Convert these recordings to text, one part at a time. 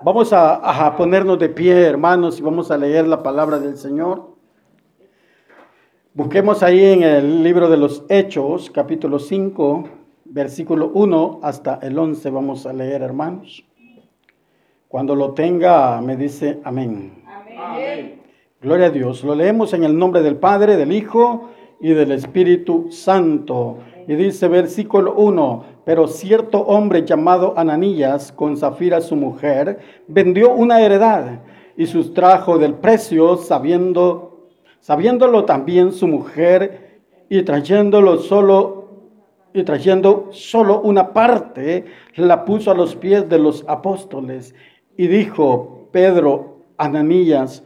Vamos a, a, ponernos de pie, hermanos, y vamos a leer la palabra del Señor. Busquemos ahí en el libro de los Hechos, capítulo 5, versículo 1 hasta el 11. Vamos a leer, hermanos. Cuando lo tenga, me dice amén. amén. Gloria a Dios. Lo leemos en el nombre del Padre, del Hijo y del Espíritu Santo. Y dice versículo 1, pero cierto hombre llamado Ananías, con Zafira su mujer, vendió una heredad y sustrajo del precio, sabiendo, sabiéndolo también su mujer, y trayéndolo solo y trayendo solo una parte, la puso a los pies de los apóstoles. Y dijo, Pedro, Ananías,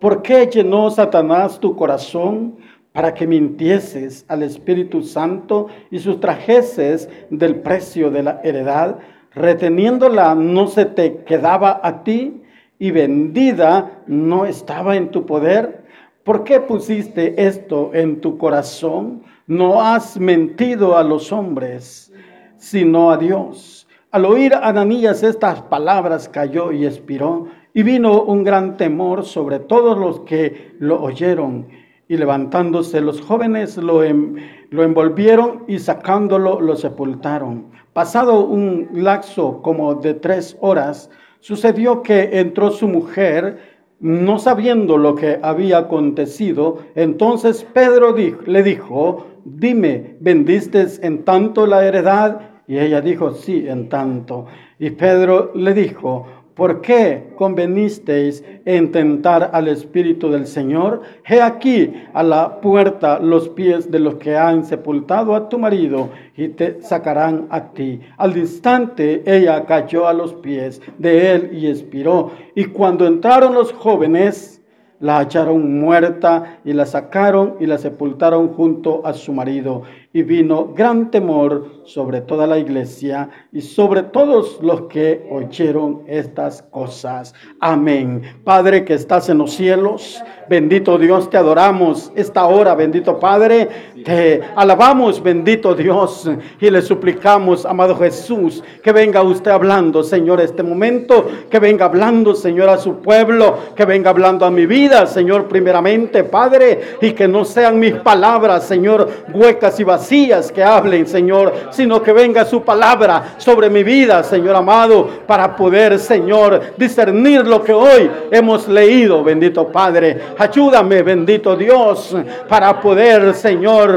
¿por qué llenó Satanás tu corazón para que mintieses al Espíritu Santo y sustrajeses del precio de la heredad, reteniéndola no se te quedaba a ti y vendida no estaba en tu poder? ¿Por qué pusiste esto en tu corazón? No has mentido a los hombres, sino a Dios. Al oír Ananías estas palabras cayó y expiró, y vino un gran temor sobre todos los que lo oyeron y levantándose los jóvenes lo, lo envolvieron y sacándolo lo sepultaron. Pasado un lapso como de tres horas, sucedió que entró su mujer, no sabiendo lo que había acontecido. Entonces Pedro le dijo, dime, ¿vendiste en tanto la heredad? Y ella dijo, sí, en tanto. Y Pedro le dijo, ¿Por qué convenisteis en tentar al Espíritu del Señor? He aquí a la puerta los pies de los que han sepultado a tu marido y te sacarán a ti. Al instante ella cayó a los pies de él y expiró. Y cuando entraron los jóvenes, la hallaron muerta y la sacaron y la sepultaron junto a su marido. Y vino gran temor sobre toda la iglesia y sobre todos los que oyeron estas cosas. Amén. Padre que estás en los cielos, bendito Dios, te adoramos esta hora, bendito Padre, te alabamos, bendito Dios, y le suplicamos, amado Jesús, que venga usted hablando, Señor, este momento, que venga hablando, Señor, a su pueblo, que venga hablando a mi vida Señor, primeramente, Padre, y que no sean mis palabras, Señor, huecas y vacías que hablen, Señor, sino que venga su palabra sobre mi vida, Señor amado, para poder, Señor, discernir lo que hoy hemos leído, bendito Padre. Ayúdame, bendito Dios, para poder, Señor,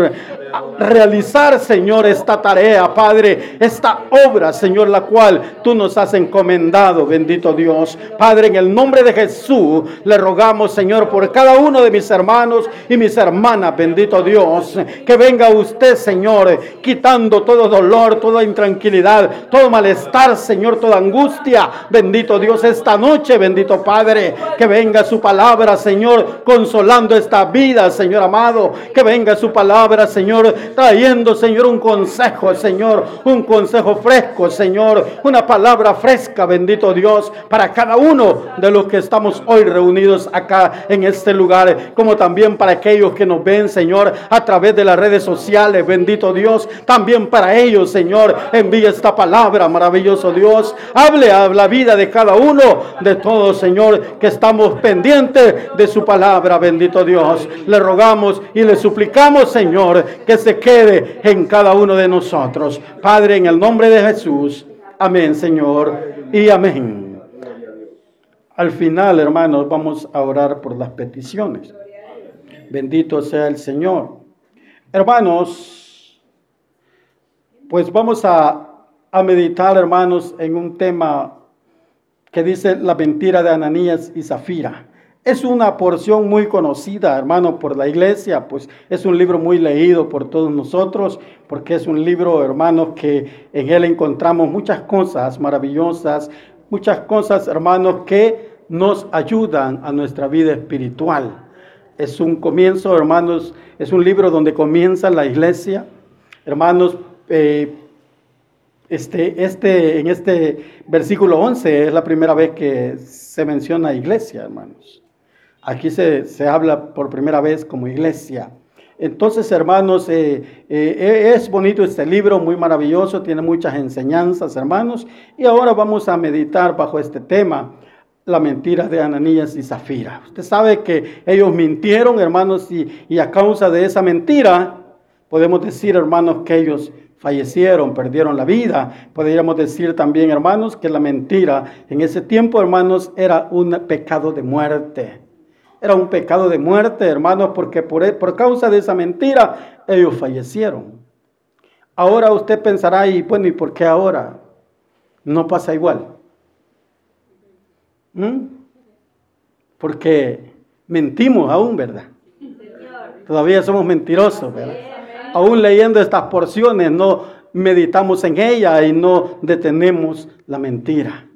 realizar, Señor, esta tarea, Padre, esta obra, Señor, la cual tú nos has encomendado, bendito Dios. Padre, en el nombre de Jesús, le rogamos, Señor, por cada uno de mis hermanos y mis hermanas, bendito Dios, que venga usted, Señor, quitando todo dolor, toda intranquilidad, todo malestar, Señor, toda angustia, bendito Dios, esta noche, bendito Padre, que venga su palabra, Señor, consolando esta vida, Señor amado, que venga su palabra, Señor, trayendo, Señor, un consejo, Señor, un consejo fresco, Señor, una palabra fresca, bendito Dios, para cada uno de los que estamos hoy reunidos acá en este lugar, como también para aquellos que nos ven, Señor, a través de las redes sociales, bendito Dios, también para ellos, Señor, envía esta palabra, maravilloso Dios, hable a la vida de cada uno, de todos, Señor, que estamos pendientes de su palabra, bendito Dios. Le rogamos y le suplicamos, Señor, que se quede en cada uno de nosotros. Padre, en el nombre de Jesús. Amén, Señor. Y amén. Al final, hermanos, vamos a orar por las peticiones. Bendito sea el Señor. Hermanos, pues vamos a, a meditar, hermanos, en un tema que dice la mentira de Ananías y Zafira. Es una porción muy conocida, hermano, por la iglesia, pues es un libro muy leído por todos nosotros, porque es un libro, hermano, que en él encontramos muchas cosas maravillosas, muchas cosas, hermanos, que nos ayudan a nuestra vida espiritual. Es un comienzo, hermanos, es un libro donde comienza la iglesia. Hermanos, eh, este, este, en este versículo 11 es la primera vez que se menciona iglesia, hermanos. Aquí se, habla por primera vez como iglesia. Entonces, hermanos, eh, eh, es bonito este libro, muy maravilloso, tiene muchas enseñanzas, hermanos. Y ahora vamos a meditar bajo este tema, la mentira de Ananías y Zafira. Usted sabe que ellos mintieron, hermanos, y, y a causa de esa mentira, podemos decir, hermanos, que ellos fallecieron, perdieron la vida. Podríamos decir también, hermanos, que la mentira en ese tiempo, hermanos, era un pecado de muerte. Era un pecado de muerte, hermanos, porque por, e, por causa de esa mentira ellos fallecieron. Ahora usted pensará, y bueno, ¿y por qué ahora no pasa igual? ¿Mm? Porque mentimos aún, ¿verdad? Todavía somos mentirosos, ¿verdad? Aún leyendo estas porciones no meditamos en ella y no detenemos la mentira.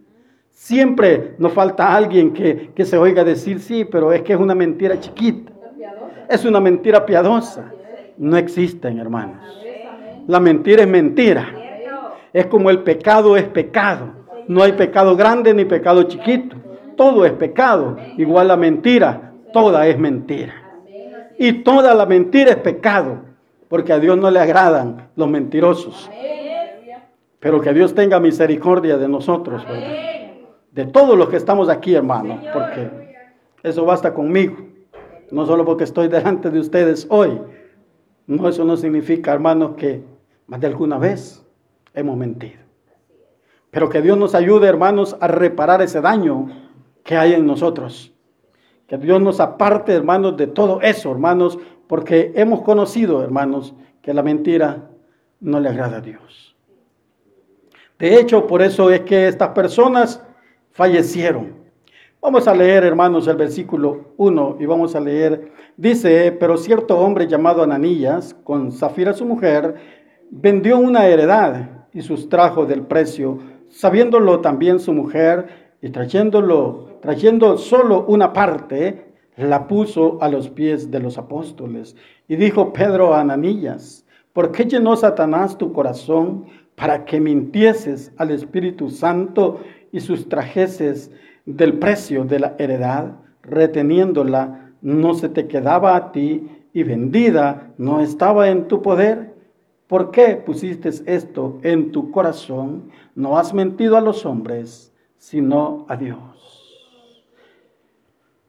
Siempre nos falta alguien que, se oiga decir, sí, pero es que es una mentira chiquita. Es una mentira piadosa. No existen, hermanos. La mentira es mentira. Es como el pecado es pecado. No hay pecado grande ni pecado chiquito. Todo es pecado. Igual la mentira, toda es mentira. Y toda la mentira es pecado. Porque a Dios no le agradan los mentirosos. Pero que Dios tenga misericordia de nosotros. De todos los que estamos aquí, hermano, porque eso basta conmigo. No solo porque estoy delante de ustedes hoy. No, eso no significa, hermanos, que más de alguna vez hemos mentido. Pero que Dios nos ayude, hermanos, a reparar ese daño que hay en nosotros. Que Dios nos aparte, hermanos, de todo eso, hermanos, porque hemos conocido, hermanos, que la mentira no le agrada a Dios. De hecho, por eso es que estas personas fallecieron. Vamos a leer, hermanos, el versículo 1 y vamos a leer. Dice, pero cierto hombre llamado Ananías, con Zafira su mujer, vendió una heredad y sustrajo del precio, sabiéndolo también su mujer, y trayéndolo, trayendo solo una parte, la puso a los pies de los apóstoles. Y dijo Pedro a Ananías, ¿por qué llenó Satanás tu corazón para que mintieses al Espíritu Santo y sustrajeses del precio de la heredad, reteniéndola, no se te quedaba a ti y vendida no estaba en tu poder. ¿Por qué pusiste esto en tu corazón? No has mentido a los hombres, sino a Dios.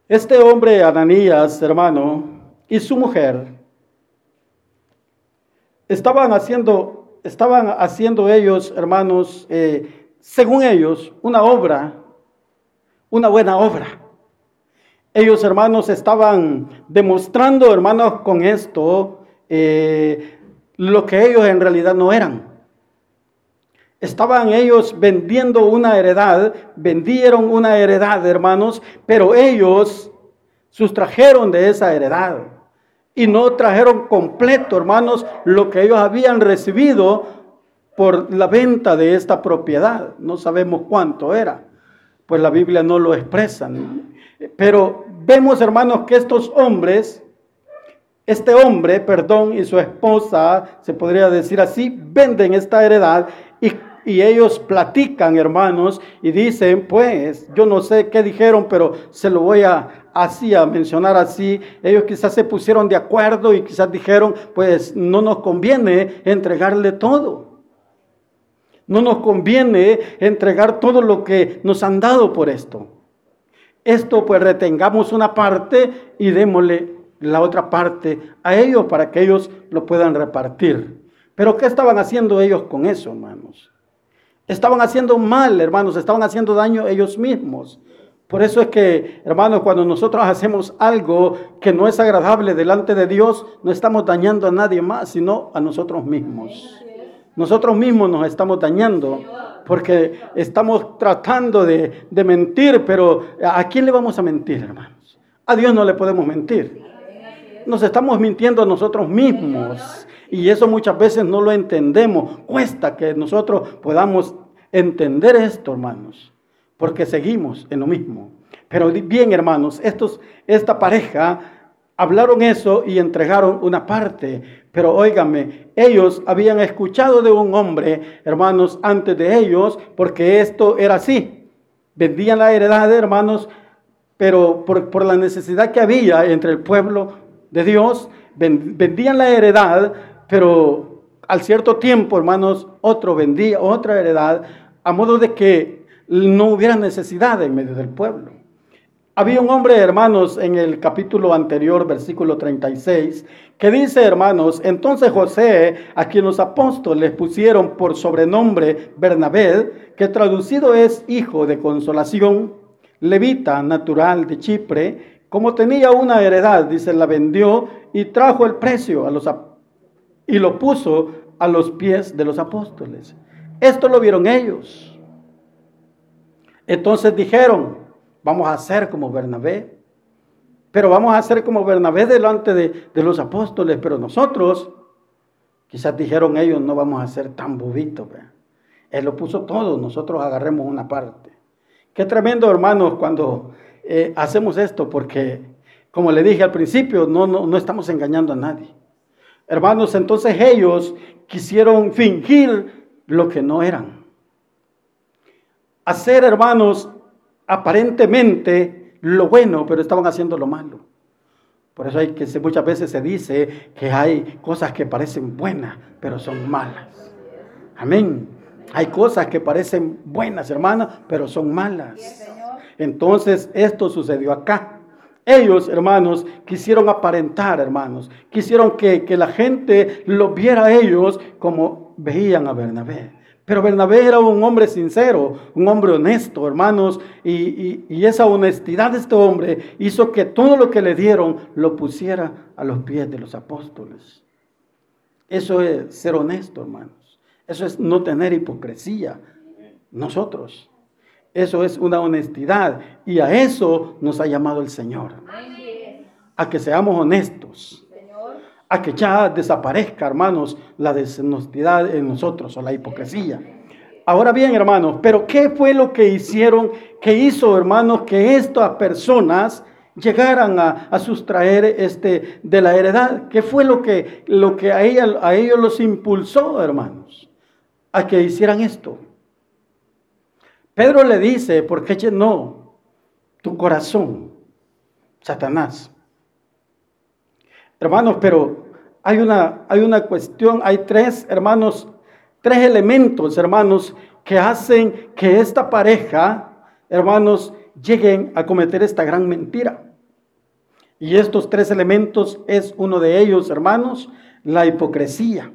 Este hombre, Ananías, hermano, y su mujer, estaban haciendo, estaban haciendo ellos, hermanos, eh, según ellos, una obra, una buena obra. Ellos, hermanos, estaban demostrando, hermanos, con esto eh, lo que ellos en realidad no eran. Estaban ellos vendiendo una heredad, vendieron una heredad, hermanos, pero ellos sustrajeron de esa heredad y no trajeron completo, hermanos, lo que ellos habían recibido por la venta de esta propiedad. No sabemos cuánto era, pues la Biblia no lo expresa. Pero vemos, hermanos, que estos hombres, este hombre, perdón, y su esposa, se podría decir así, venden esta heredad y, y ellos platican, hermanos, y dicen, pues, yo no sé qué dijeron, pero se lo voy a así, a mencionar así, ellos quizás se pusieron de acuerdo y quizás dijeron, pues no nos conviene entregarle todo. No nos conviene entregar todo lo que nos han dado por esto. Esto pues retengamos una parte y démosle la otra parte a ellos para que ellos lo puedan repartir. Pero ¿qué estaban haciendo ellos con eso, hermanos? Estaban haciendo mal, hermanos, estaban haciendo daño ellos mismos. Por eso es que, hermanos, cuando nosotros hacemos algo que no es agradable delante de Dios, no estamos dañando a nadie más, sino a nosotros mismos. Nosotros mismos nos estamos dañando porque estamos tratando de, mentir, pero ¿a quién le vamos a mentir, hermanos? A Dios no le podemos mentir. Nos estamos mintiendo a nosotros mismos y eso muchas veces no lo entendemos. Cuesta que nosotros podamos entender esto, hermanos, porque seguimos en lo mismo. Pero bien, hermanos, estos, esta pareja hablaron eso y entregaron una parte. Pero óigame, ellos habían escuchado de un hombre, hermanos, antes de ellos, porque esto era así. Vendían la heredad, hermanos, pero por, por la necesidad que había entre el pueblo de Dios, vendían la heredad, pero al cierto tiempo, hermanos, otro vendía otra heredad, a modo de que no hubiera necesidad en medio del pueblo. Había un hombre, hermanos, en el capítulo anterior, versículo 36, que dice, hermanos, entonces José, a quien los apóstoles pusieron por sobrenombre Bernabé, que traducido es hijo de consolación, levita natural de Chipre, como tenía una heredad, dice, la vendió y trajo el precio a los y lo puso a los pies de los apóstoles. Esto lo vieron ellos. Entonces dijeron, vamos a hacer como Bernabé, pero vamos a hacer como Bernabé delante de, los apóstoles, pero nosotros, quizás dijeron ellos, no vamos a ser tan bobitos. Él lo puso todo, nosotros agarremos una parte. Qué tremendo, hermanos, cuando eh, hacemos esto, porque, como le dije al principio, no estamos engañando a nadie. Hermanos, entonces ellos quisieron fingir lo que no eran. Hacer, hermanos, aparentemente lo bueno, pero estaban haciendo lo malo. Por eso hay que muchas veces se dice que hay cosas que parecen buenas, pero son malas. Amén. Hay cosas que parecen buenas, hermanas, pero son malas. Entonces, esto sucedió acá. Ellos, hermanos, quisieron aparentar, hermanos. Quisieron que, que la gente lo viera a ellos como veían a Bernabé. Pero Bernabé era un hombre sincero, un hombre honesto, hermanos, y, esa honestidad de este hombre hizo que todo lo que le dieron lo pusiera a los pies de los apóstoles. Eso es ser honesto, hermanos. Eso es no tener hipocresía. Nosotros. Eso es una honestidad. Y a eso nos ha llamado el Señor. A que seamos honestos a que ya desaparezca, hermanos, la deshonestidad en nosotros o la hipocresía. Ahora bien, hermanos, pero ¿qué fue lo que hicieron, que hizo, hermanos, que estas personas llegaran a, sustraer este, de la heredad? ¿Qué fue lo que, lo que a, ella, a ellos los impulsó, hermanos, a que hicieran esto? Pedro le dice, ¿por qué llenó tu corazón, Satanás? Hermanos, pero hay una, hay una cuestión, hay tres, hermanos, tres elementos, hermanos, que hacen que esta pareja, hermanos, lleguen a cometer esta gran mentira. Y estos tres elementos es uno de ellos, hermanos, la hipocresía.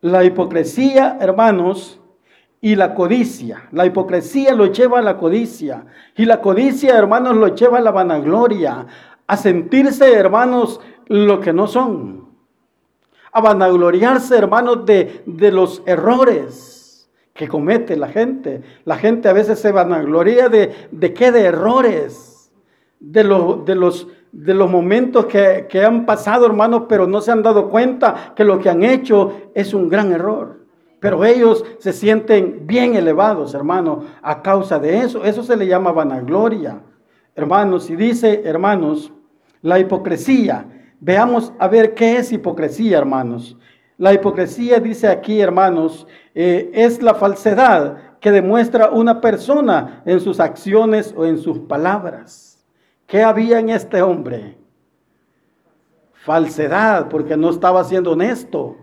La hipocresía, hermanos, y la codicia. La hipocresía lo lleva a la codicia. Y la codicia, hermanos, lo lleva a la vanagloria, a sentirse, hermanos, lo que no son. A vanagloriarse, hermanos, de, de los errores que comete la gente. La gente a veces se vanagloria de, de qué, de errores, de, de, los, de los momentos que, que han pasado, hermanos, pero no se han dado cuenta que lo que han hecho es un gran error. Pero ellos se sienten bien elevados, hermanos, a causa de eso. Eso se le llama vanagloria. Hermanos, y dice, hermanos, la hipocresía. Veamos a ver qué es hipocresía, hermanos. La hipocresía, dice aquí, hermanos, eh, es la falsedad que demuestra una persona en sus acciones o en sus palabras. ¿Qué había en este hombre? Falsedad, porque no estaba siendo honesto.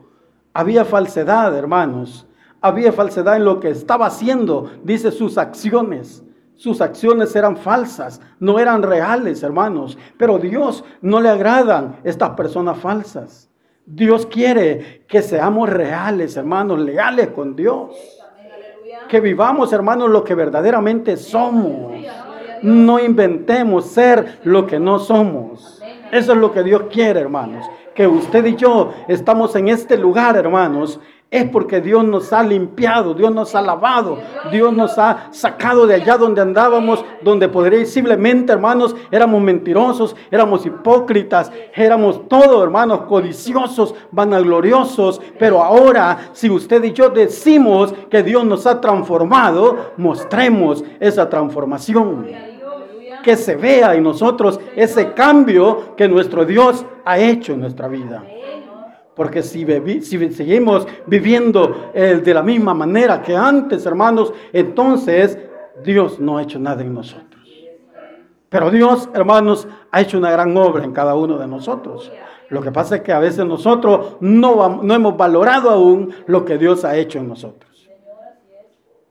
Había falsedad, hermanos. Había falsedad en lo que estaba haciendo, dice sus acciones. Sus acciones eran falsas, no eran reales, hermanos. Pero Dios no le agradan estas personas falsas. Dios quiere que seamos reales, hermanos, leales con Dios. Que vivamos, hermanos, lo que verdaderamente somos. No inventemos ser lo que no somos. Eso es lo que Dios quiere, hermanos. Que usted y yo estamos en este lugar, hermanos, es porque Dios nos ha limpiado, Dios nos ha lavado, Dios nos ha sacado de allá donde andábamos, donde posiblemente, hermanos, éramos mentirosos, éramos hipócritas, éramos todos, hermanos, codiciosos, vanagloriosos. Pero ahora, si usted y yo decimos que Dios nos ha transformado, mostremos esa transformación. Que se vea en nosotros ese cambio que nuestro Dios ha hecho en nuestra vida. Porque si, seguimos viviendo eh, de la misma manera que antes, hermanos, entonces Dios no ha hecho nada en nosotros. Pero Dios, hermanos, ha hecho una gran obra en cada uno de nosotros. Lo que pasa es que a veces nosotros no, hemos valorado aún lo que Dios ha hecho en nosotros.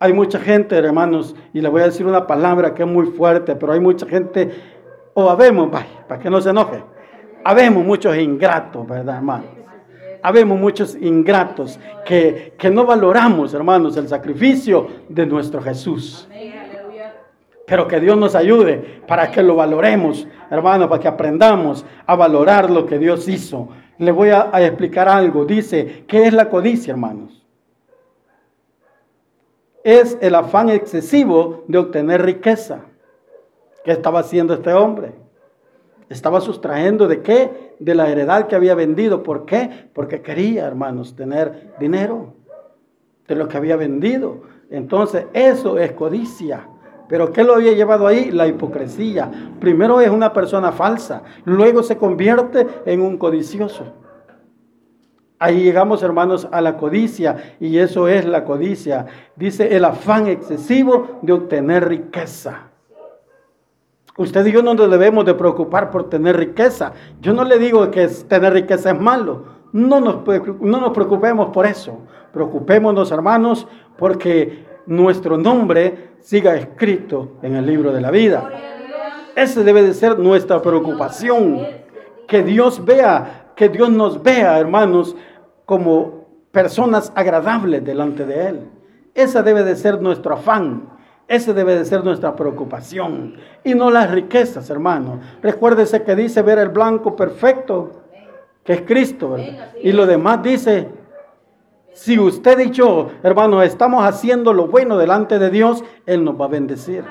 Hay mucha gente, hermanos, y le voy a decir una palabra que es muy fuerte, pero hay mucha gente, o habemos, para que no se enoje, habemos muchos ingratos, ¿verdad, hermano? Habemos muchos ingratos que, que no valoramos, hermanos, el sacrificio de nuestro Jesús. Pero que Dios nos ayude para que lo valoremos, hermano, para que aprendamos a valorar lo que Dios hizo. Le voy a, a explicar algo. Dice, ¿qué es la codicia, hermanos? es el afán excesivo de obtener riqueza. ¿Qué estaba haciendo este hombre? Estaba sustrayendo de qué? De la heredad que había vendido. ¿Por qué? Porque quería, hermanos, tener dinero de lo que había vendido. Entonces, eso es codicia. Pero ¿qué lo había llevado ahí? La hipocresía. Primero es una persona falsa, luego se convierte en un codicioso. Ahí llegamos, hermanos, a la codicia, y eso es la codicia. Dice el afán excesivo de obtener riqueza. Usted y yo no nos debemos de preocupar por tener riqueza. Yo no le digo que tener riqueza es malo. No nos, no nos preocupemos por eso. Preocupémonos, hermanos, porque nuestro nombre siga escrito en el libro de la vida. Esa debe de ser nuestra preocupación. Que Dios vea, que Dios nos vea, hermanos, como personas agradables delante de Él. Esa debe de ser nuestro afán. Esa debe de ser nuestra preocupación. Y no las riquezas, hermano. Recuérdese que dice ver el blanco perfecto, que es Cristo. Y lo demás dice, si usted y yo, hermano, estamos haciendo lo bueno delante de Dios, Él nos va a bendecir.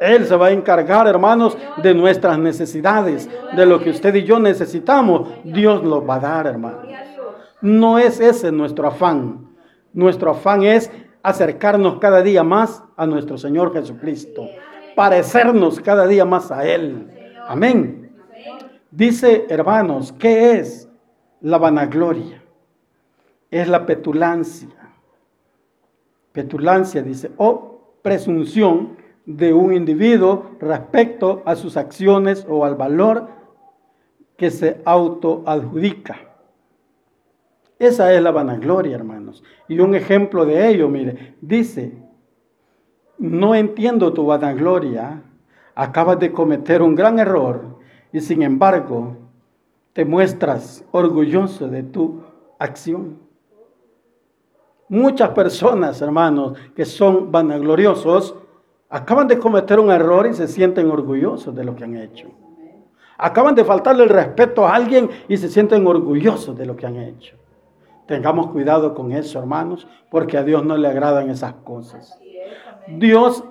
Él se va a encargar, hermanos, de nuestras necesidades, de lo que usted y yo necesitamos. Dios nos va a dar, hermano. No es ese nuestro afán. Nuestro afán es acercarnos cada día más a nuestro Señor Jesucristo, parecernos cada día más a Él. Amén. Dice, hermanos, ¿qué es la vanagloria? Es la petulancia. Petulancia, dice, o presunción de un individuo respecto a sus acciones o al valor que se autoadjudica. Esa es la vanagloria, hermanos. Y un ejemplo de ello, mire, dice, no entiendo tu vanagloria, acabas de cometer un gran error y sin embargo te muestras orgulloso de tu acción. Muchas personas, hermanos, que son vanagloriosos, acaban de cometer un error y se sienten orgullosos de lo que han hecho. Acaban de faltarle el respeto a alguien y se sienten orgullosos de lo que han hecho. Tengamos cuidado con eso, hermanos, porque a Dios no le agradan esas cosas. Dios,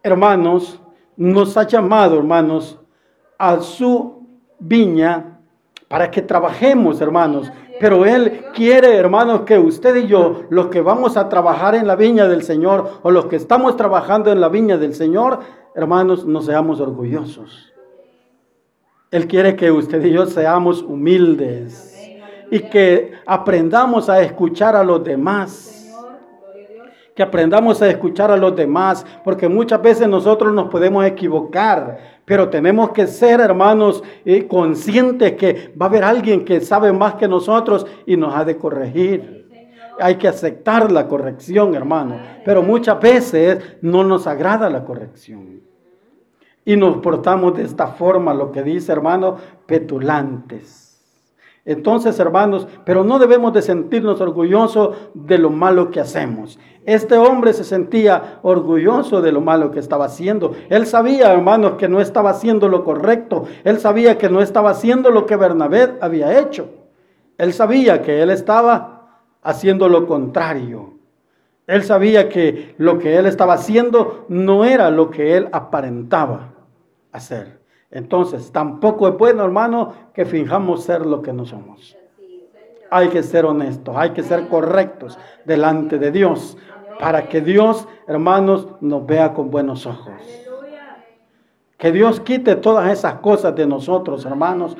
hermanos, nos ha llamado, hermanos, a su viña para que trabajemos, hermanos. Pero Él quiere, hermanos, que usted y yo, los que vamos a trabajar en la viña del Señor o los que estamos trabajando en la viña del Señor, hermanos, no seamos orgullosos. Él quiere que usted y yo seamos humildes y que aprendamos a escuchar a los demás. Que aprendamos a escuchar a los demás, porque muchas veces nosotros nos podemos equivocar, pero tenemos que ser, hermanos, eh, conscientes que va a haber alguien que sabe más que nosotros y nos ha de corregir. Hay que aceptar la corrección, hermano, pero muchas veces no nos agrada la corrección. Y nos portamos de esta forma, lo que dice, hermano, petulantes entonces, hermanos, pero no debemos de sentirnos orgullosos de lo malo que hacemos. Este hombre se sentía orgulloso de lo malo que estaba haciendo. Él sabía, hermanos, que no estaba haciendo lo correcto. Él sabía que no estaba haciendo lo que Bernabé había hecho. Él sabía que él estaba haciendo lo contrario. Él sabía que lo que él estaba haciendo no era lo que él aparentaba hacer. Entonces, tampoco es bueno, hermano, que finjamos ser lo que no somos. Hay que ser honestos, hay que ser correctos delante de Dios para que Dios, hermanos, nos vea con buenos ojos. Que Dios quite todas esas cosas de nosotros, hermanos.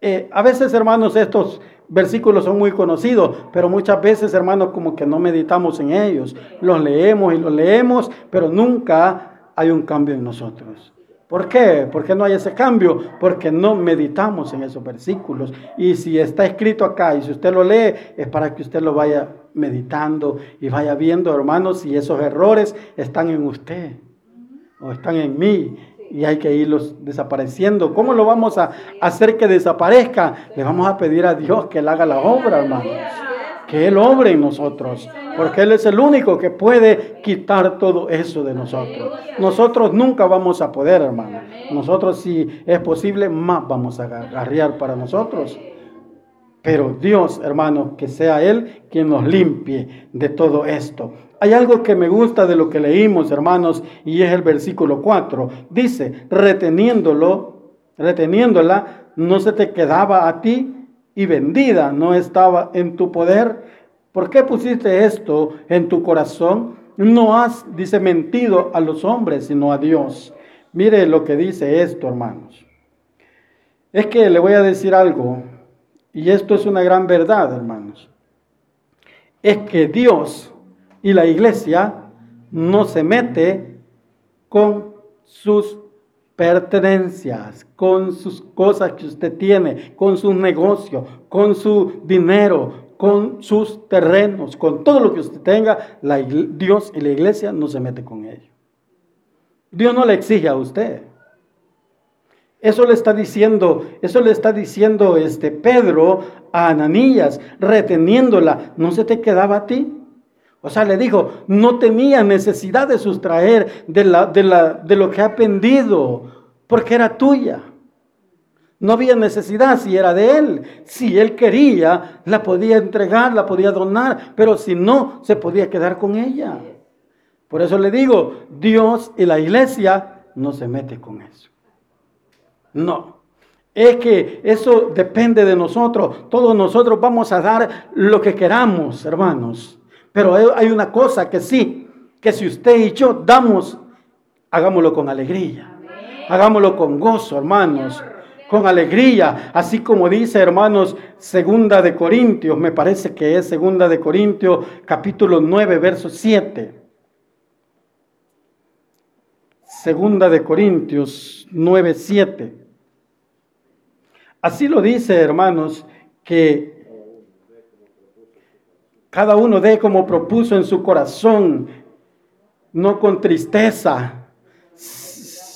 Eh, a veces, hermanos, estos versículos son muy conocidos, pero muchas veces, hermanos, como que no meditamos en ellos. Los leemos y los leemos, pero nunca hay un cambio en nosotros. ¿Por qué? ¿Por qué no hay ese cambio? Porque no meditamos en esos versículos. Y si está escrito acá y si usted lo lee, es para que usted lo vaya meditando y vaya viendo, hermanos, si esos errores están en usted o están en mí y hay que irlos desapareciendo. ¿Cómo lo vamos a hacer que desaparezca? Le vamos a pedir a Dios que Él haga la obra, hermanos. Que Él obre en nosotros. Porque Él es el único que puede quitar todo eso de nosotros. Nosotros nunca vamos a poder, hermano. Nosotros, si es posible, más vamos a agarrear para nosotros. Pero Dios, hermano, que sea Él quien nos limpie de todo esto. Hay algo que me gusta de lo que leímos, hermanos, y es el versículo 4. Dice, reteniéndolo, reteniéndola, no se te quedaba a ti y vendida no estaba en tu poder. ¿Por qué pusiste esto en tu corazón? No has, dice, mentido a los hombres, sino a Dios. Mire lo que dice esto, hermanos. Es que le voy a decir algo, y esto es una gran verdad, hermanos. Es que Dios y la iglesia no se mete con sus pertenencias, con sus cosas que usted tiene, con sus negocios, con su dinero, con sus terrenos, con todo lo que usted tenga, Dios y la iglesia no se mete con ello. Dios no le exige a usted. Eso le está diciendo, eso le está diciendo este Pedro a Ananías, reteniéndola, ¿no se te quedaba a ti? O sea, le dijo, no tenía necesidad de sustraer de, la, de, la, de lo que ha aprendido, porque era tuya. No había necesidad si era de él. Si él quería, la podía entregar, la podía donar, pero si no, se podía quedar con ella. Por eso le digo, Dios y la iglesia no se mete con eso. No. Es que eso depende de nosotros. Todos nosotros vamos a dar lo que queramos, hermanos. Pero hay una cosa que sí, que si usted y yo damos, hagámoslo con alegría. Hagámoslo con gozo, hermanos. Con alegría, así como dice, hermanos, segunda de Corintios, me parece que es segunda de Corintios, capítulo 9, verso 7. Segunda de Corintios 9, 7. Así lo dice, hermanos, que cada uno dé como propuso en su corazón, no con tristeza,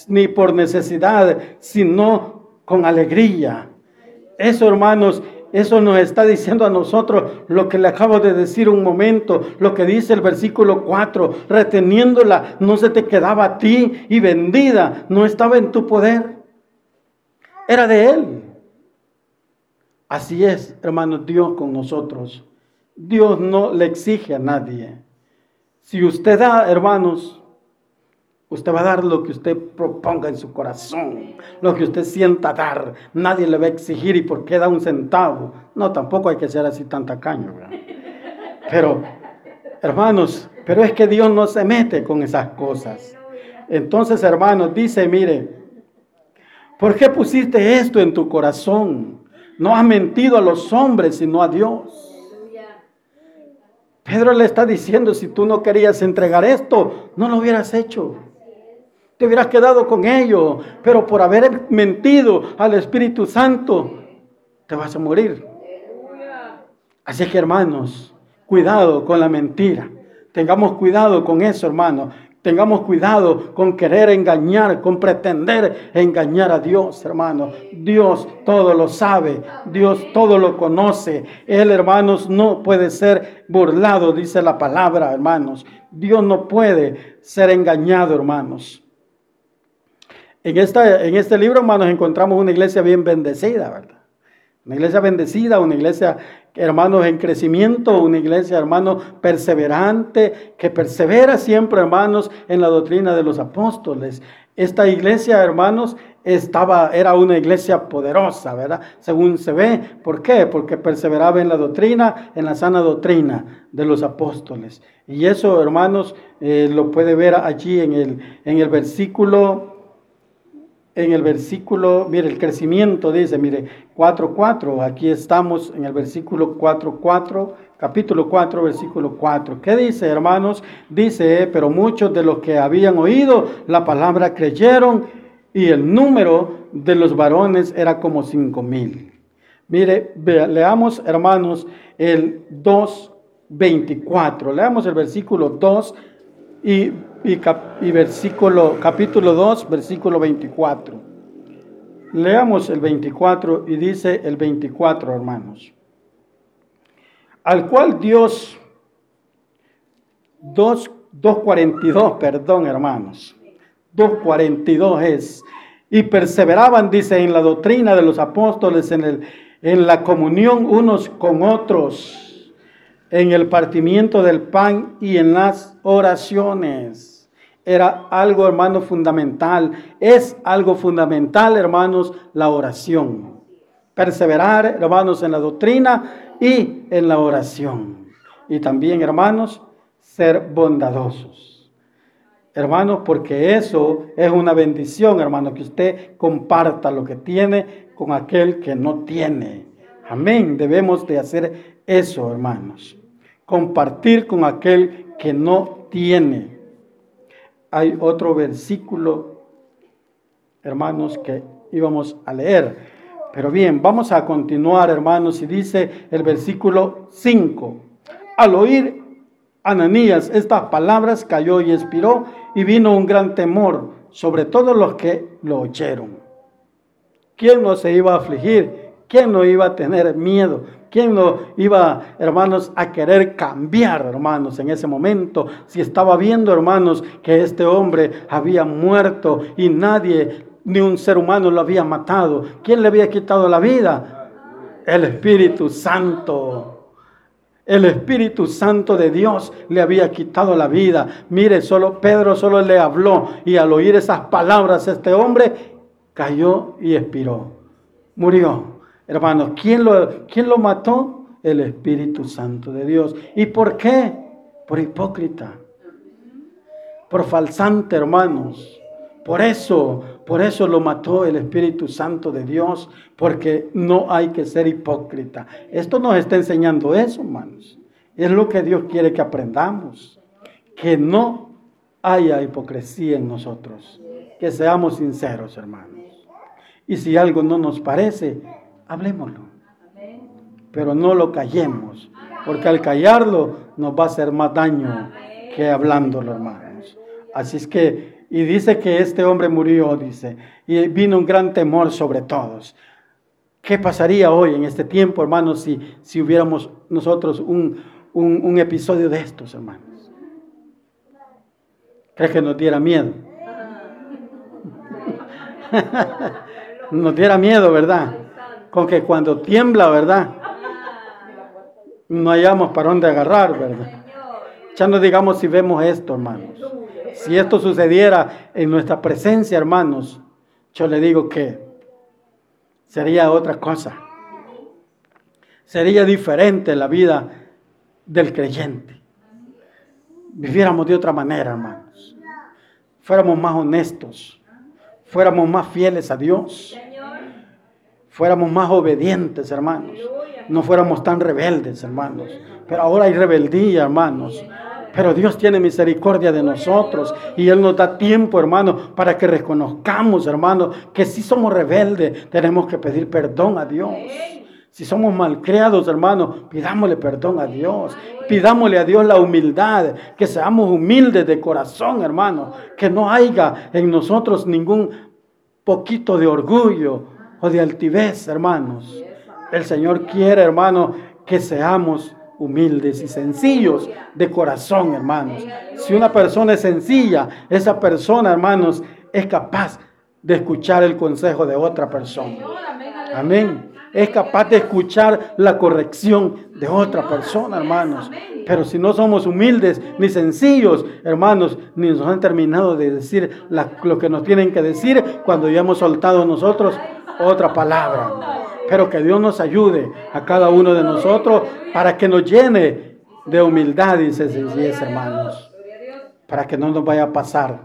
ni por necesidad, sino con alegría. Eso, hermanos, eso nos está diciendo a nosotros lo que le acabo de decir un momento, lo que dice el versículo 4, reteniéndola, no se te quedaba a ti y vendida, no estaba en tu poder, era de Él. Así es, hermanos, Dios con nosotros. Dios no le exige a nadie. Si usted da, hermanos, usted va a dar lo que usted proponga en su corazón, lo que usted sienta dar. Nadie le va a exigir y por qué da un centavo. No, tampoco hay que ser así tan tacaño. Pero, hermanos, pero es que Dios no se mete con esas cosas. Entonces, hermanos, dice, mire, ¿por qué pusiste esto en tu corazón? No has mentido a los hombres, sino a Dios. Pedro le está diciendo, si tú no querías entregar esto, no lo hubieras hecho. Te hubieras quedado con ello, pero por haber mentido al Espíritu Santo, te vas a morir. Así que hermanos, cuidado con la mentira. Tengamos cuidado con eso, hermanos. Tengamos cuidado con querer engañar, con pretender engañar a Dios, hermano. Dios todo lo sabe, Dios todo lo conoce. Él, hermanos, no puede ser burlado, dice la palabra, hermanos. Dios no puede ser engañado, hermanos. En, esta, en este libro, hermanos, encontramos una iglesia bien bendecida, ¿verdad? Una iglesia bendecida, una iglesia hermanos, en crecimiento, una iglesia, hermanos, perseverante, que persevera siempre, hermanos, en la doctrina de los apóstoles. Esta iglesia, hermanos, estaba, era una iglesia poderosa, ¿verdad? Según se ve. ¿Por qué? Porque perseveraba en la doctrina, en la sana doctrina de los apóstoles. Y eso, hermanos, eh, lo puede ver allí en el, en el versículo en el versículo, mire, el crecimiento dice, mire, 4.4, aquí estamos en el versículo 4.4, capítulo 4, versículo 4. ¿Qué dice, hermanos? Dice, pero muchos de los que habían oído la palabra creyeron y el número de los varones era como cinco mil. Mire, leamos hermanos el 2.24, leamos el versículo 2 y, y, versículo, capítulo 2, versículo 24. Leamos el 24 y dice el 24, hermanos. Al cual Dios, 2.42, perdón, hermanos. 2.42 es. Y perseveraban, dice, en la doctrina de los apóstoles, en, el, en la comunión unos con otros, en el partimiento del pan y en las oraciones. Era algo, hermano, fundamental. Es algo fundamental, hermanos, la oración. Perseverar, hermanos, en la doctrina y en la oración. Y también, hermanos, ser bondadosos. Hermanos, porque eso es una bendición, hermano, que usted comparta lo que tiene con aquel que no tiene. Amén. Debemos de hacer eso, hermanos. Compartir con aquel que no tiene. Hay otro versículo, hermanos, que íbamos a leer. Pero bien, vamos a continuar, hermanos, y dice el versículo 5. Al oír Ananías estas palabras cayó y expiró y vino un gran temor sobre todos los que lo oyeron. ¿Quién no se iba a afligir? ¿Quién no iba a tener miedo? ¿Quién no iba, hermanos, a querer cambiar, hermanos, en ese momento? Si estaba viendo, hermanos, que este hombre había muerto y nadie, ni un ser humano lo había matado. ¿Quién le había quitado la vida? El Espíritu Santo. El Espíritu Santo de Dios le había quitado la vida. Mire, solo Pedro solo le habló y al oír esas palabras este hombre cayó y expiró. Murió. Hermanos, ¿quién lo, quién lo mató? El Espíritu Santo de Dios. ¿Y por qué? Por hipócrita. Por falsante, hermanos. Por eso, por eso lo mató el Espíritu Santo de Dios, porque no hay que ser hipócrita. Esto nos está enseñando eso, hermanos. Es lo que Dios quiere que aprendamos. Que no haya hipocresía en nosotros. Que seamos sinceros, hermanos. Y si algo no nos parece, hablemoslo. Pero no lo callemos, porque al callarlo nos va a hacer más daño que hablándolo, hermanos. Así es que y dice que este hombre murió, dice, y vino un gran temor sobre todos. ¿Qué pasaría hoy en este tiempo, hermanos, si, si hubiéramos nosotros un, un, episodio de estos, hermanos? ¿Crees que nos diera miedo? nos diera miedo, ¿verdad? Con que cuando tiembla, ¿verdad? No hayamos para dónde agarrar, ¿verdad? Ya no digamos si vemos esto, hermanos. Si esto sucediera en nuestra presencia, hermanos, yo le digo que sería otra cosa. Sería diferente la vida del creyente. Viviéramos de otra manera, hermanos. Fuéramos más honestos. Fuéramos más fieles a Dios. Fuéramos más obedientes, hermanos. No fuéramos tan rebeldes, hermanos. Pero ahora hay rebeldía, hermanos. Pero Dios tiene misericordia de nosotros y Él nos da tiempo, hermano, para que reconozcamos, hermano, que si somos rebeldes, tenemos que pedir perdón a Dios. Si somos malcriados, hermano, pidámosle perdón a Dios. Pidámosle a Dios la humildad, que seamos humildes de corazón, hermano. Que no haya en nosotros ningún poquito de orgullo o de altivez, hermanos. El Señor quiere, hermano, que seamos humildes y sencillos de corazón, hermanos. Si una persona es sencilla, esa persona, hermanos, es capaz de escuchar el consejo de otra persona. Amén. Es capaz de escuchar la corrección de otra persona, hermanos. Pero si no somos humildes ni sencillos, hermanos, ni nos han terminado de decir lo que nos tienen que decir cuando ya hemos soltado nosotros otra palabra. Pero que Dios nos ayude a cada uno de nosotros para que nos llene de humildad y sencillez, hermanos. Para que no nos vaya a pasar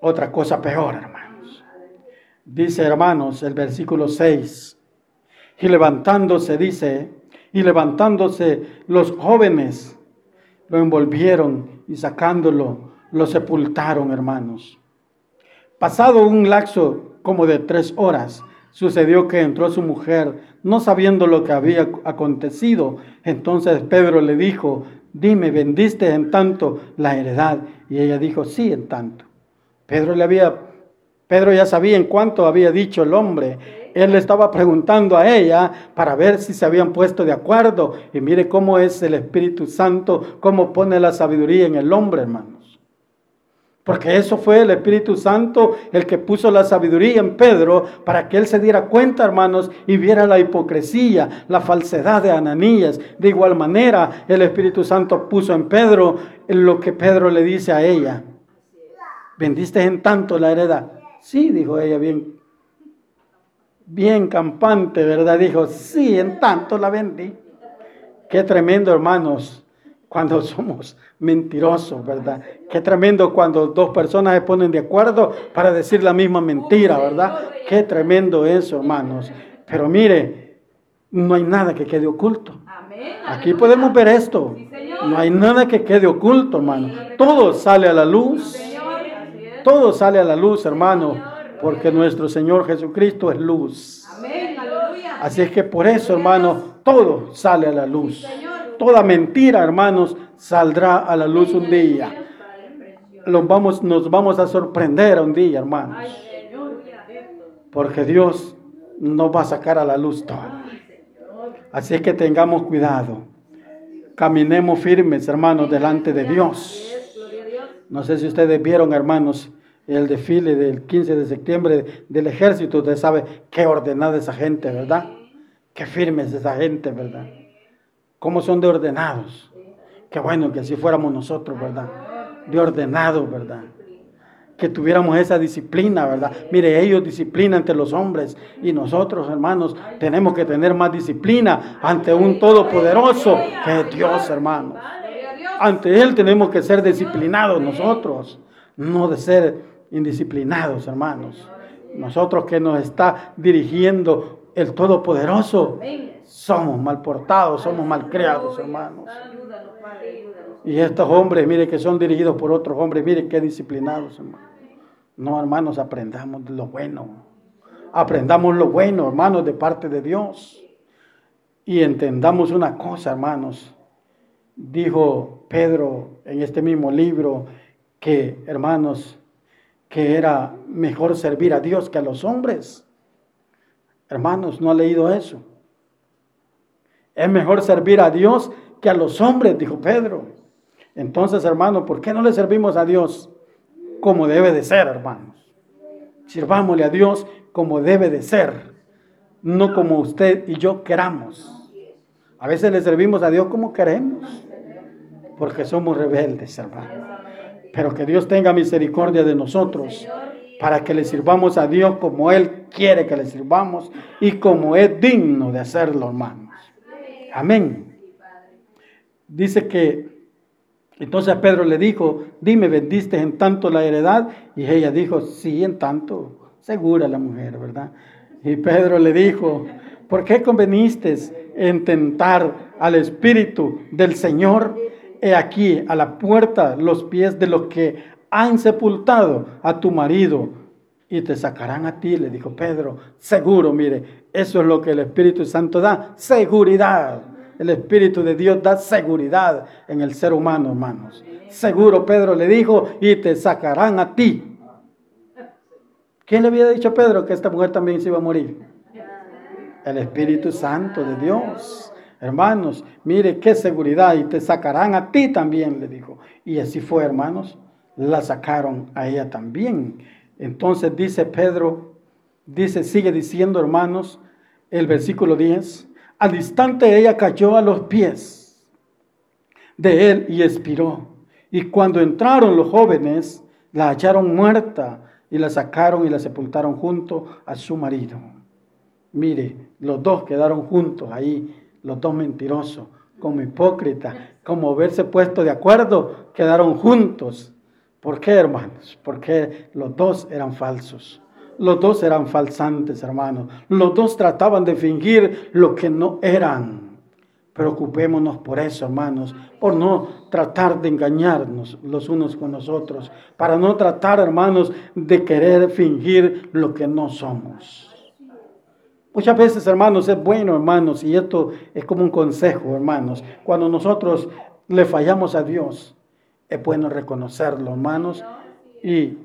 otra cosa peor, hermanos. Dice, hermanos, el versículo 6. Y levantándose, dice, y levantándose los jóvenes, lo envolvieron y sacándolo, lo sepultaron, hermanos. Pasado un lapso como de tres horas, sucedió que entró su mujer, no sabiendo lo que había acontecido. Entonces Pedro le dijo, dime, ¿vendiste en tanto la heredad? Y ella dijo, sí, en tanto. Pedro le había, Pedro ya sabía en cuánto había dicho el hombre. Él le estaba preguntando a ella para ver si se habían puesto de acuerdo. Y mire cómo es el Espíritu Santo, cómo pone la sabiduría en el hombre, hermanos. Porque eso fue el Espíritu Santo el que puso la sabiduría en Pedro para que él se diera cuenta, hermanos, y viera la hipocresía, la falsedad de Ananías. De igual manera, el Espíritu Santo puso en Pedro lo que Pedro le dice a ella. ¿Vendiste en tanto la heredad? Sí, dijo ella, bien, bien campante, ¿verdad? Dijo, sí, en tanto la vendí. Qué tremendo, hermanos, cuando somos mentirosos, ¿verdad? Qué tremendo cuando dos personas se ponen de acuerdo para decir la misma mentira, ¿verdad? Qué tremendo eso, hermanos. Pero mire, no hay nada que quede oculto. Aquí podemos ver esto. No hay nada que quede oculto, hermano. Todo sale a la luz. Todo sale a la luz, hermano, porque nuestro Señor Jesucristo es luz. Así es que por eso, hermano, todo sale a la luz. Toda mentira, hermanos, saldrá a la luz un día. vamos, nos vamos a sorprender un día, hermanos. Porque Dios nos va a sacar a la luz todo. Así que tengamos cuidado. Caminemos firmes, hermanos, delante de Dios. No sé si ustedes vieron, hermanos, el desfile del 15 de septiembre del ejército. Usted sabe qué ordenada esa gente, ¿verdad? Qué firme es esa gente, ¿verdad? Cómo son de ordenados. Qué bueno que así fuéramos nosotros, ¿verdad? De ordenados, ¿verdad? Que tuviéramos esa disciplina, ¿verdad? Mire, ellos disciplinan ante los hombres y nosotros, hermanos, tenemos que tener más disciplina ante un todopoderoso que es Dios, hermanos. Ante Él tenemos que ser disciplinados nosotros, no de ser indisciplinados, hermanos. Nosotros que nos está dirigiendo el Todopoderoso, somos mal portados, somos mal creados, hermanos. Y estos hombres, mire que son dirigidos por otros hombres, mire qué disciplinados, hermanos. No, hermanos, aprendamos lo bueno. Aprendamos lo bueno, hermanos, de parte de Dios. Y entendamos una cosa, hermanos. Dijo Pedro en este mismo libro que, hermanos, que era mejor servir a Dios que a los hombres. Hermanos, ¿no ha leído eso? Es mejor servir a Dios que a los hombres, dijo Pedro. Entonces, hermanos, ¿por qué no le servimos a Dios como debe de ser, hermanos? Sirvámosle a Dios como debe de ser, no como usted y yo queramos. A veces le servimos a Dios como queremos, porque somos rebeldes, hermanos. Pero que Dios tenga misericordia de nosotros para que le sirvamos a Dios como Él quiere que le sirvamos y como es digno de hacerlo, hermanos. Amén. Dice que entonces Pedro le dijo, dime, ¿vendiste en tanto la heredad? Y ella dijo, sí, en tanto. Segura la mujer, ¿verdad? Y Pedro le dijo, ¿por qué conveniste en tentar al Espíritu del Señor? He aquí a la puerta los pies de los que han sepultado a tu marido y te sacarán a ti, le dijo Pedro. Seguro, mire, eso es lo que el Espíritu Santo da, seguridad. El Espíritu de Dios da seguridad en el ser humano, hermanos. Seguro, Pedro le dijo, y te sacarán a ti. ¿Quién le había dicho a Pedro que esta mujer también se iba a morir? El Espíritu Santo de Dios. Hermanos, mire qué seguridad y te sacarán a ti también, le dijo. Y así fue, hermanos la sacaron a ella también. Entonces dice Pedro, dice, sigue diciendo hermanos, el versículo 10, al instante ella cayó a los pies de él y expiró. Y cuando entraron los jóvenes, la hallaron muerta y la sacaron y la sepultaron junto a su marido. Mire, los dos quedaron juntos ahí, los dos mentirosos, como hipócritas, como haberse puesto de acuerdo, quedaron juntos ¿Por qué, hermanos? Porque los dos eran falsos. Los dos eran falsantes, hermanos. Los dos trataban de fingir lo que no eran. Preocupémonos por eso, hermanos, por no tratar de engañarnos los unos con los otros, para no tratar, hermanos, de querer fingir lo que no somos. Muchas veces, hermanos, es bueno, hermanos, y esto es como un consejo, hermanos, cuando nosotros le fallamos a Dios, es bueno reconocerlo, hermanos, y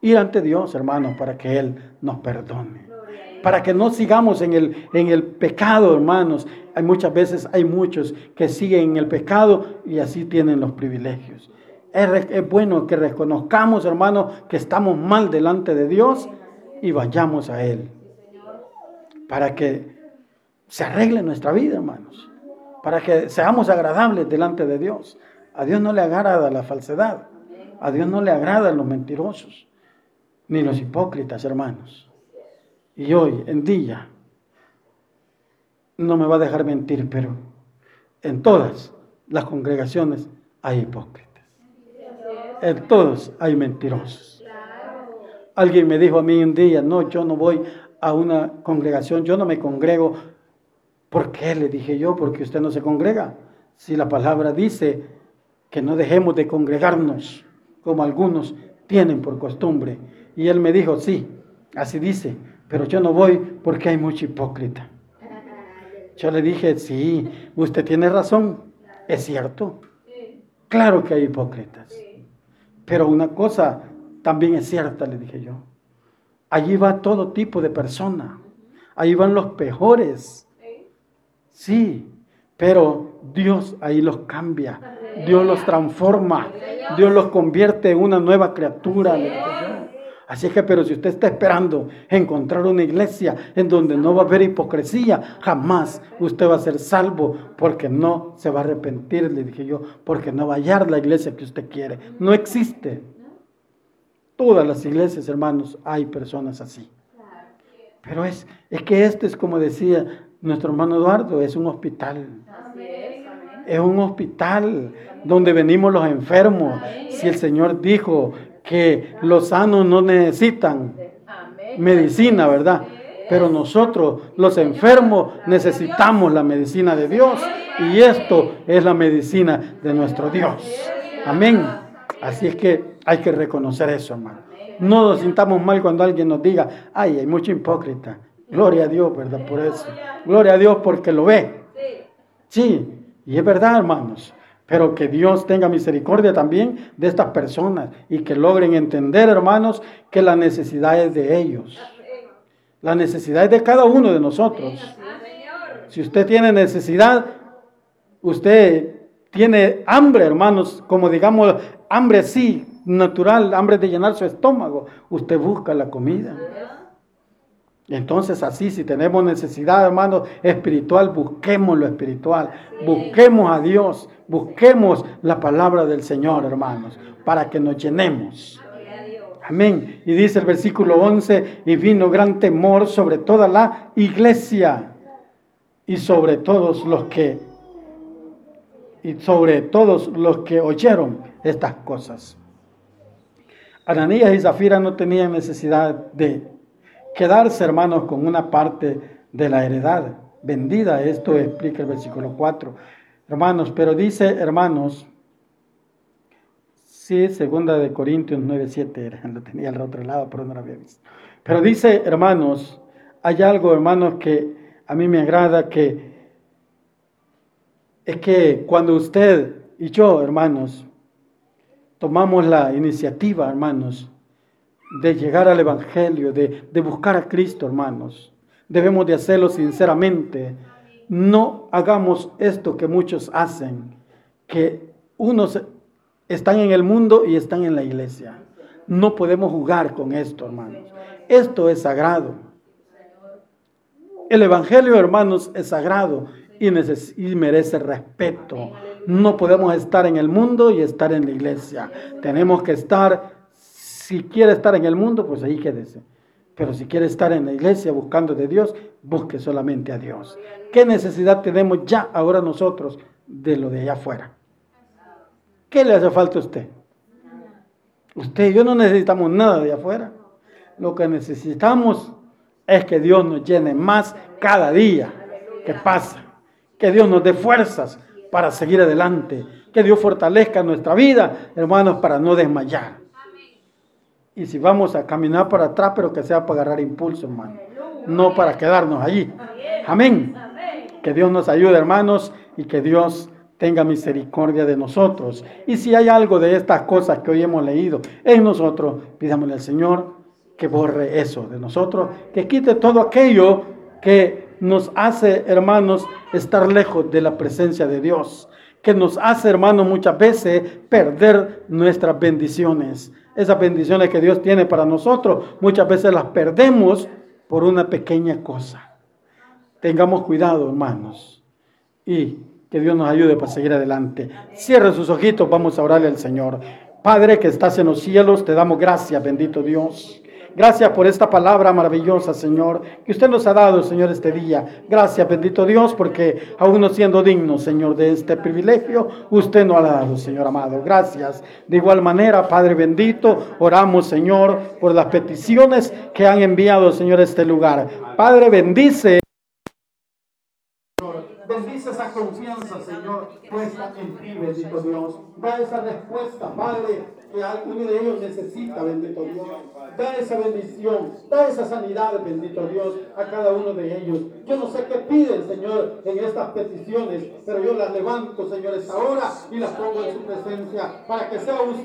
ir ante Dios, hermanos, para que Él nos perdone para que no sigamos en el, en el pecado, hermanos. Hay muchas veces, hay muchos que siguen en el pecado y así tienen los privilegios. Es, es bueno que reconozcamos, hermanos, que estamos mal delante de Dios y vayamos a Él. Para que se arregle nuestra vida, hermanos. Para que seamos agradables delante de Dios. A Dios no le agrada la falsedad. A Dios no le agradan los mentirosos, ni los hipócritas, hermanos. Y hoy en día, no me va a dejar mentir, pero en todas las congregaciones hay hipócritas. En todos hay mentirosos. Alguien me dijo a mí un día, no, yo no voy a una congregación, yo no me congrego. ¿Por qué? Le dije yo, porque usted no se congrega. Si la palabra dice que no dejemos de congregarnos, como algunos tienen por costumbre. Y él me dijo, sí, así dice, pero yo no voy porque hay mucho hipócrita. Yo le dije, sí, usted tiene razón, es cierto. Claro que hay hipócritas. Pero una cosa también es cierta, le dije yo. Allí va todo tipo de persona. Ahí van los peores. Sí, pero Dios ahí los cambia. Dios los transforma. Dios los convierte en una nueva criatura. Así que, pero si usted está esperando encontrar una iglesia en donde no va a haber hipocresía, jamás usted va a ser salvo porque no se va a arrepentir, le dije yo, porque no va a hallar la iglesia que usted quiere. No existe. Todas las iglesias, hermanos, hay personas así. Pero es, es que este es como decía nuestro hermano Eduardo, es un hospital. Es un hospital donde venimos los enfermos. Si el Señor dijo, que los sanos no necesitan medicina, ¿verdad? Pero nosotros, los enfermos, necesitamos la medicina de Dios. Y esto es la medicina de nuestro Dios. Amén. Así es que hay que reconocer eso, hermano. No nos sintamos mal cuando alguien nos diga, ay, hay mucho hipócrita. Gloria a Dios, ¿verdad? Por eso. Gloria a Dios porque lo ve. Sí, y es verdad, hermanos. Pero que Dios tenga misericordia también de estas personas y que logren entender, hermanos, que la necesidad es de ellos. La necesidad es de cada uno de nosotros. Si usted tiene necesidad, usted tiene hambre, hermanos, como digamos, hambre sí, natural, hambre de llenar su estómago, usted busca la comida. Entonces así, si tenemos necesidad, hermanos, espiritual, busquemos lo espiritual, busquemos a Dios, busquemos la palabra del Señor, hermanos, para que nos llenemos. Amén. Y dice el versículo 11, y vino gran temor sobre toda la iglesia y sobre todos los que y sobre todos los que oyeron estas cosas. Ananías y Zafira no tenían necesidad de quedarse, hermanos, con una parte de la heredad vendida. Esto explica el versículo 4. Hermanos, pero dice, hermanos, sí, segunda de Corintios 9, 7, lo tenía al otro lado, pero no lo había visto. Pero dice, hermanos, hay algo, hermanos, que a mí me agrada, que es que cuando usted y yo, hermanos, tomamos la iniciativa, hermanos, de llegar al Evangelio, de, de buscar a Cristo, hermanos. Debemos de hacerlo sinceramente. No hagamos esto que muchos hacen, que unos están en el mundo y están en la iglesia. No podemos jugar con esto, hermanos. Esto es sagrado. El Evangelio, hermanos, es sagrado y, y, merece respeto. No podemos estar en el mundo y estar en la iglesia. Tenemos que estar si quiere estar en el mundo, pues ahí quédese. Pero si quiere estar en la iglesia buscando de Dios, busque solamente a Dios. ¿Qué necesidad tenemos ya ahora nosotros de lo de allá afuera? ¿Qué le hace falta a usted? Usted y yo no necesitamos nada de afuera. Lo que necesitamos es que Dios nos llene más cada día que pasa Que Dios nos dé fuerzas para seguir adelante. Que Dios fortalezca nuestra vida, hermanos, para no desmayar. Y si vamos a caminar para atrás, pero que sea para agarrar impulso, hermano. No para quedarnos allí. Amén. Que Dios nos ayude, hermanos, y que Dios tenga misericordia de nosotros. Y si hay algo de estas cosas que hoy hemos leído en nosotros, pidámosle al Señor que borre eso de nosotros, que quite todo aquello que nos hace, hermanos, estar lejos de la presencia de Dios, que nos hace, hermanos, muchas veces perder nuestras bendiciones. Esas bendiciones que Dios tiene para nosotros, muchas veces las perdemos por una pequeña cosa. Tengamos cuidado, hermanos, y que Dios nos ayude para seguir adelante. Cierre sus ojitos, vamos a orarle al Señor. Padre que estás en los cielos, te damos gracias, bendito Dios. Gracias por esta palabra maravillosa, Señor, que usted nos ha dado, Señor, este día. Gracias, bendito Dios, porque aún no siendo digno, Señor, de este privilegio, usted nos ha dado, Señor amado. Gracias. De igual manera, Padre bendito, oramos, Señor, por las peticiones que han enviado, Señor, a este lugar. Padre, bendice. Bendice esa confianza, Señor, puesta en ti, bendito Dios. Da esa respuesta, Padre, que alguno de ellos necesita, bendito Dios. Da esa bendición, da esa sanidad, bendito Dios, a cada uno de ellos. Yo no sé qué piden, Señor, en estas peticiones, pero yo las levanto, Señor, esta hora y las pongo en su presencia para que sea usted.